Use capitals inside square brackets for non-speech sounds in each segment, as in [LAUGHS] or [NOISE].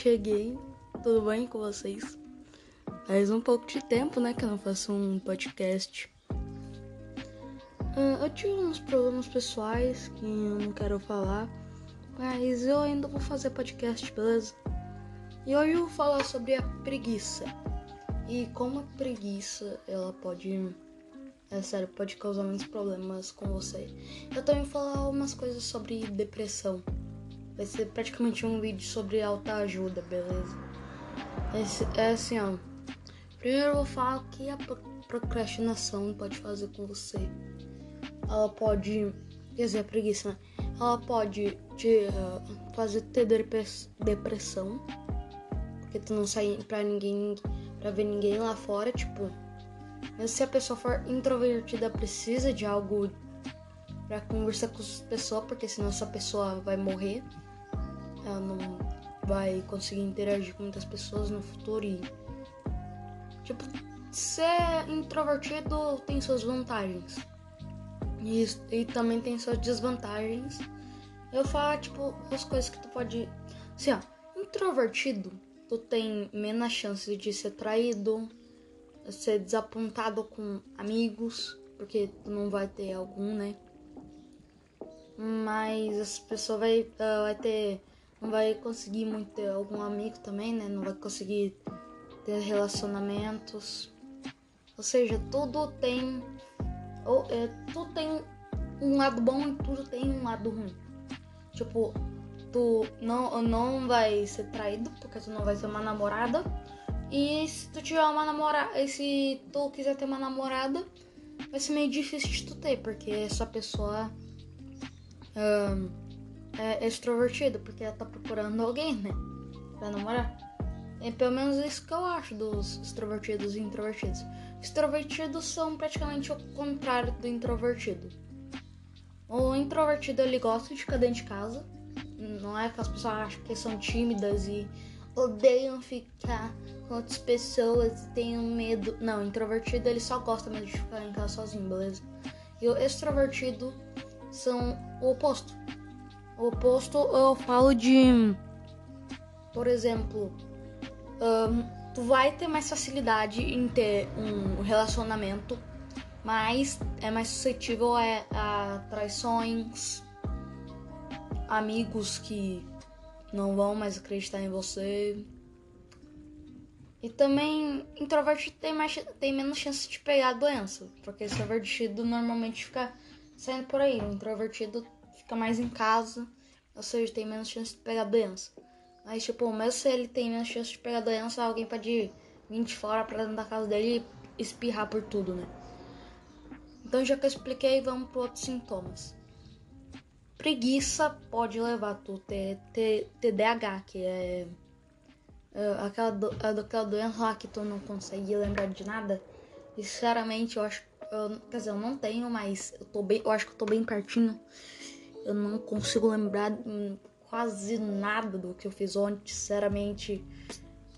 cheguei. Tudo bem com vocês? Faz um pouco de tempo, né, que eu não faço um podcast. Uh, eu tive uns problemas pessoais que eu não quero falar, mas eu ainda vou fazer podcast, beleza? E hoje eu vou falar sobre a preguiça. E como a preguiça, ela pode... É sério, pode causar muitos problemas com você. Eu também vou falar umas coisas sobre depressão. Vai ser praticamente um vídeo sobre alta ajuda, beleza? É, é assim, ó. Primeiro eu vou falar o que a procrastinação pode fazer com você. Ela pode. Quer dizer, a preguiça, né? Ela pode te uh, fazer ter depressão. Porque tu não sai pra ninguém. pra ver ninguém lá fora, tipo. Mas se a pessoa for introvertida, precisa de algo para conversar com as pessoas, porque senão essa pessoa vai morrer ela não vai conseguir interagir com muitas pessoas no futuro e tipo ser introvertido tem suas vantagens. E, e também tem suas desvantagens. Eu falo tipo as coisas que tu pode assim ó introvertido tu tem menos chance de ser traído ser desapontado com amigos porque tu não vai ter algum né? Mas essa pessoa vai, uh, vai ter não vai conseguir muito ter algum amigo também, né? Não vai conseguir ter relacionamentos. Ou seja, tudo tem. Ou, é, tudo tem um lado bom e tudo tem um lado ruim. Tipo, tu não, não vai ser traído porque tu não vai ter uma namorada. E se tu tiver uma namorada. Se tu quiser ter uma namorada, vai ser meio difícil de tu ter, porque essa pessoa. Um, é extrovertido, porque ela tá procurando alguém, né? Pra namorar. É pelo menos isso que eu acho dos extrovertidos e introvertidos. Extrovertidos são praticamente o contrário do introvertido. O introvertido ele gosta de ficar dentro de casa. Não é que as pessoas acham que são tímidas e odeiam ficar com outras pessoas, tenham medo. Não, introvertido ele só gosta mesmo de ficar em casa sozinho, beleza? E o extrovertido são o oposto. O oposto eu falo de, por exemplo, um, tu vai ter mais facilidade em ter um relacionamento, mas é mais suscetível a, a traições, amigos que não vão mais acreditar em você. E também introvertido tem, mais, tem menos chance de pegar a doença, porque extrovertido normalmente fica saindo por aí. O introvertido fica mais em casa, ou seja, tem menos chance de pegar doença. Mas, tipo, mesmo se ele tem menos chance de pegar doença, alguém pode vir de fora pra dentro da casa dele e espirrar por tudo, né? Então, já que eu expliquei, vamos para outros sintomas. Preguiça pode levar tu ter, TDAH, que é, é aquela, do, é aquela doença lá que tu não consegue lembrar de nada. E, sinceramente, eu acho. Eu, quer dizer, eu não tenho, mas eu, tô bem, eu acho que eu tô bem pertinho. Eu não consigo lembrar quase nada do que eu fiz ontem, sinceramente.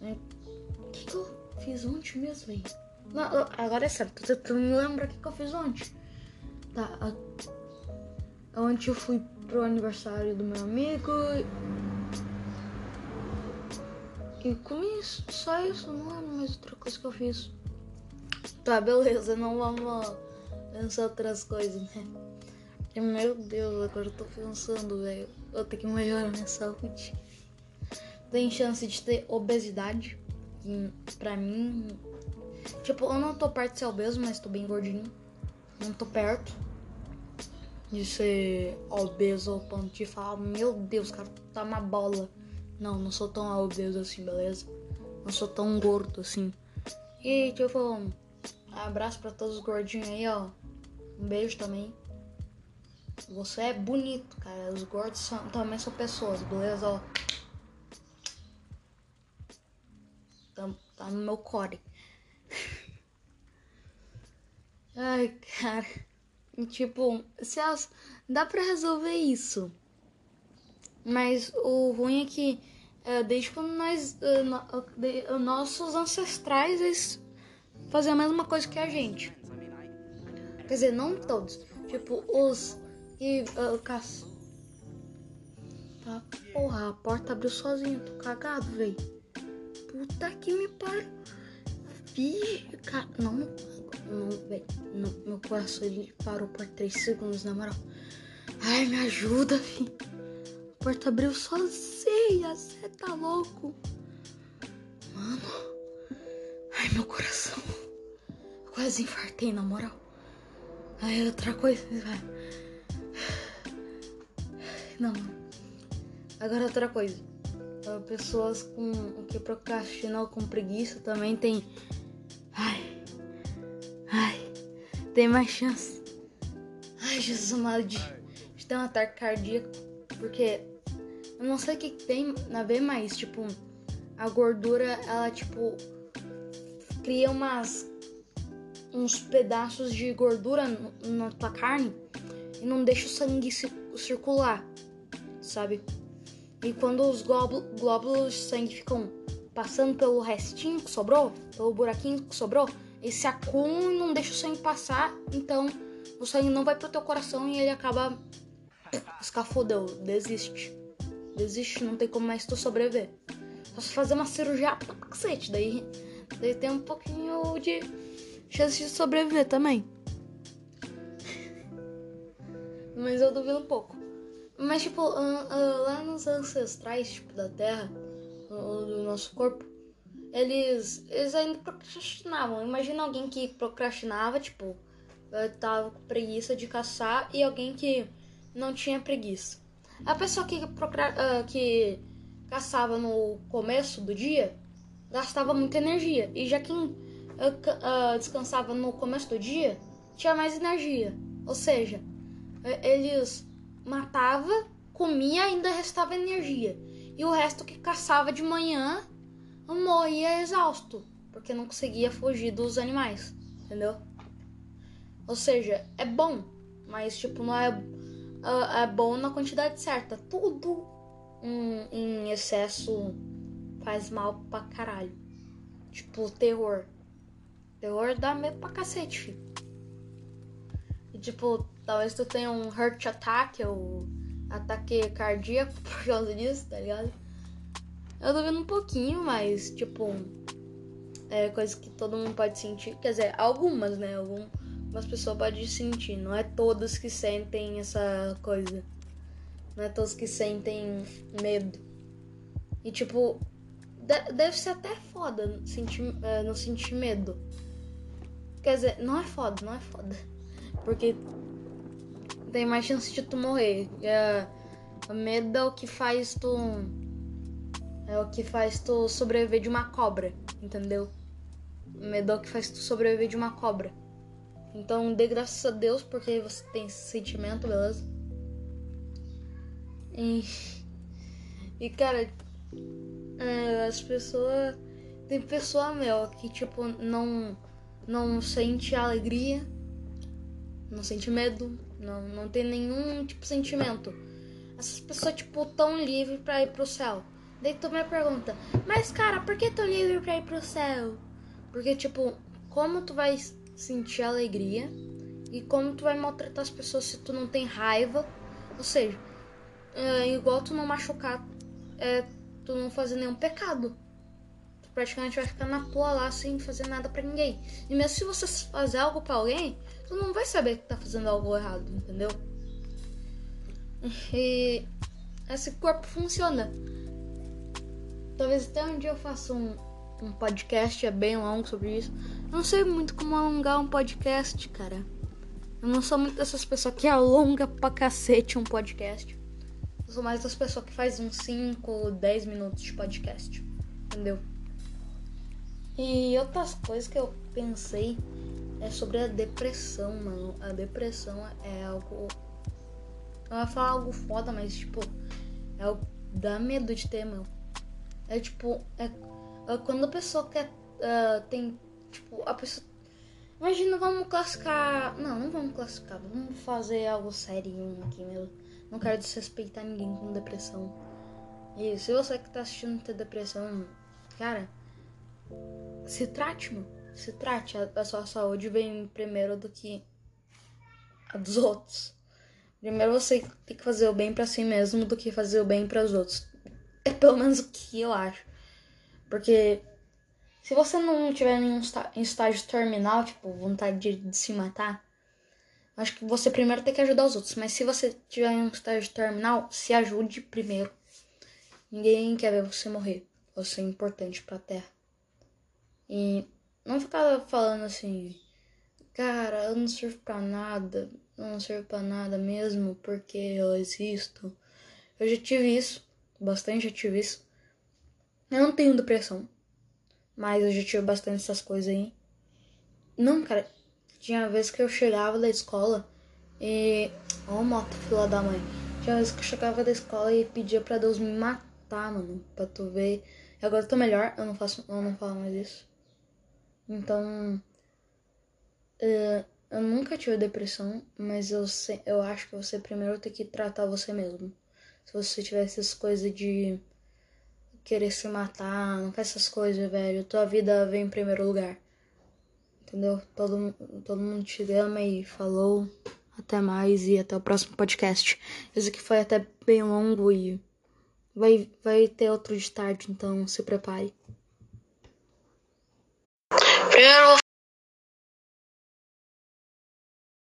O que, que eu fiz ontem mesmo, velho? Agora é sério, tu me lembra o que, que eu fiz ontem? Tá, ontem eu fui pro aniversário do meu amigo e comi só isso, não lembro mais outra coisa que eu fiz. Tá, beleza, não vamos pensar outras coisas, né? Meu Deus, agora eu tô pensando, velho. Eu tenho que melhorar minha saúde. Tem chance de ter obesidade. Pra mim. Tipo, eu não tô perto de ser obeso, mas tô bem gordinho. Não tô perto de ser obeso ao ponto de falar: Meu Deus, cara, tá uma bola. Não, não sou tão obeso assim, beleza? Não sou tão gordo assim. E tipo, um abraço pra todos os gordinhos aí, ó. Um beijo também. Você é bonito, cara. Os gordos são, também são pessoas, beleza? Ó. Tá, tá no meu core. [LAUGHS] Ai, cara. Tipo, as, dá pra resolver isso. Mas o ruim é que é, desde quando nós. É, no, de, nossos ancestrais eles faziam a mesma coisa que a gente. Quer dizer, não todos. Tipo, os e uh, Tá, porra, a porta abriu sozinha, tô cagado, velho. Puta que me pariu. Vixe, cara, não, não, velho, meu coração ele parou por 3 segundos, na moral. Ai, me ajuda, filho. A porta abriu sozinha, você tá louco? Mano, ai, meu coração. Eu quase infartei, na moral. Aí, outra coisa, velho. Não, Agora outra coisa. Pessoas com que procrastinam com preguiça também tem. Ai. Ai. Tem mais chance. Ai, Jesus amado de, de ter um ataque cardíaco. Porque eu não sei o que tem a ver mais. Tipo, a gordura, ela tipo. Cria umas. Uns pedaços de gordura na tua carne e não deixa o sangue circular, sabe? E quando os glóbulos de sangue ficam passando pelo restinho que sobrou, pelo buraquinho que sobrou, eles se acumulam e não deixa o sangue passar, então o sangue não vai pro teu coração e ele acaba escafodeu, desiste. Desiste, não tem como mais tu sobreviver. Só se fazer uma cirurgia pra cacete, daí, daí tem um pouquinho de chance de sobreviver também. [LAUGHS] Mas eu duvido um pouco. Mas, tipo, lá nos ancestrais, tipo, da Terra, do nosso corpo, eles, eles ainda procrastinavam. Imagina alguém que procrastinava, tipo, tava com preguiça de caçar, e alguém que não tinha preguiça. A pessoa que, procra que caçava no começo do dia gastava muita energia. E já quem descansava no começo do dia tinha mais energia. Ou seja, eles matava, comia ainda restava energia. E o resto que caçava de manhã morria exausto, porque não conseguia fugir dos animais, entendeu? Ou seja, é bom, mas tipo, não é, é, é bom na quantidade certa. Tudo em, em excesso faz mal pra caralho. Tipo, terror. Terror dá medo pra cacete, filho. E tipo, Talvez tu tenha um heart attack ou ataque cardíaco [LAUGHS] por causa disso, tá ligado? Eu vendo um pouquinho, mas, tipo, é coisa que todo mundo pode sentir. Quer dizer, algumas, né? Algumas pessoas podem sentir. Não é todas que sentem essa coisa. Não é todos que sentem medo. E, tipo, deve ser até foda sentir, é, não sentir medo. Quer dizer, não é foda, não é foda. Porque tem mais chance de tu morrer. É, o medo é o que faz tu. É o que faz tu sobreviver de uma cobra, entendeu? O medo é o que faz tu sobreviver de uma cobra. Então dê graças a Deus porque você tem esse sentimento, beleza? E, e cara, é, as pessoas. Tem pessoa, meu, que tipo não, não sente alegria, não sente medo, não, não tem nenhum tipo de sentimento. Essas pessoas, tipo, tão livres pra ir pro céu. Daí tu me pergunta, mas cara, por que tão livre pra ir pro céu? Porque, tipo, como tu vai sentir alegria e como tu vai maltratar as pessoas se tu não tem raiva? Ou seja, é, igual tu não machucar, é, tu não fazer nenhum pecado. Tu praticamente vai ficar na tua lá sem fazer nada para ninguém. E mesmo se você fazer algo para alguém, tu não vai saber que tá fazendo algo errado, entendeu? E esse corpo funciona. Talvez até um dia eu faça um, um podcast é bem longo sobre isso. Eu não sei muito como alongar um podcast, cara. Eu não sou muito dessas pessoas que alonga pra cacete um podcast. Eu sou mais das pessoas que faz uns 5 ou 10 minutos de podcast. Entendeu? E outras coisas que eu pensei é sobre a depressão, mano. A depressão é algo. Eu ia falar algo foda, mas tipo, é algo dá medo de ter, meu. É tipo, é, é quando a pessoa quer. Uh, tem. Tipo, a pessoa. Imagina, vamos classificar. Não, não vamos classificar. Vamos fazer algo sério aqui, meu. Não quero desrespeitar ninguém com depressão. E se você que tá assistindo ter depressão, cara, se trate, mano se trate, a, a sua saúde vem primeiro do que a dos outros. Primeiro você tem que fazer o bem para si mesmo do que fazer o bem para os outros. É pelo menos o que eu acho. Porque se você não tiver nenhum estágio terminal, tipo, vontade de, de se matar, acho que você primeiro tem que ajudar os outros. Mas se você tiver em um estágio terminal, se ajude primeiro. Ninguém quer ver você morrer. Você é importante pra Terra. E não ficar falando assim, cara, eu não sirvo pra nada, eu não sirvo pra nada mesmo porque eu existo. Eu já tive isso, bastante já tive isso. Eu não tenho depressão, mas eu já tive bastante essas coisas aí. Não, cara, tinha vezes que eu chegava da escola e. Ó, oh, moto, fila da mãe. Tinha vezes que eu chegava da escola e pedia pra Deus me matar, mano, pra tu ver. Agora eu tô melhor, eu não faço, eu não falo mais isso. Então, uh, eu nunca tive depressão, mas eu, se, eu acho que você primeiro tem que tratar você mesmo. Se você tiver essas coisas de querer se matar, não faz essas coisas, velho. Tua vida vem em primeiro lugar. Entendeu? Todo, todo mundo te ama e falou. Até mais e até o próximo podcast. Esse aqui foi até bem longo e vai, vai ter outro de tarde, então se prepare. Primeiro eu vou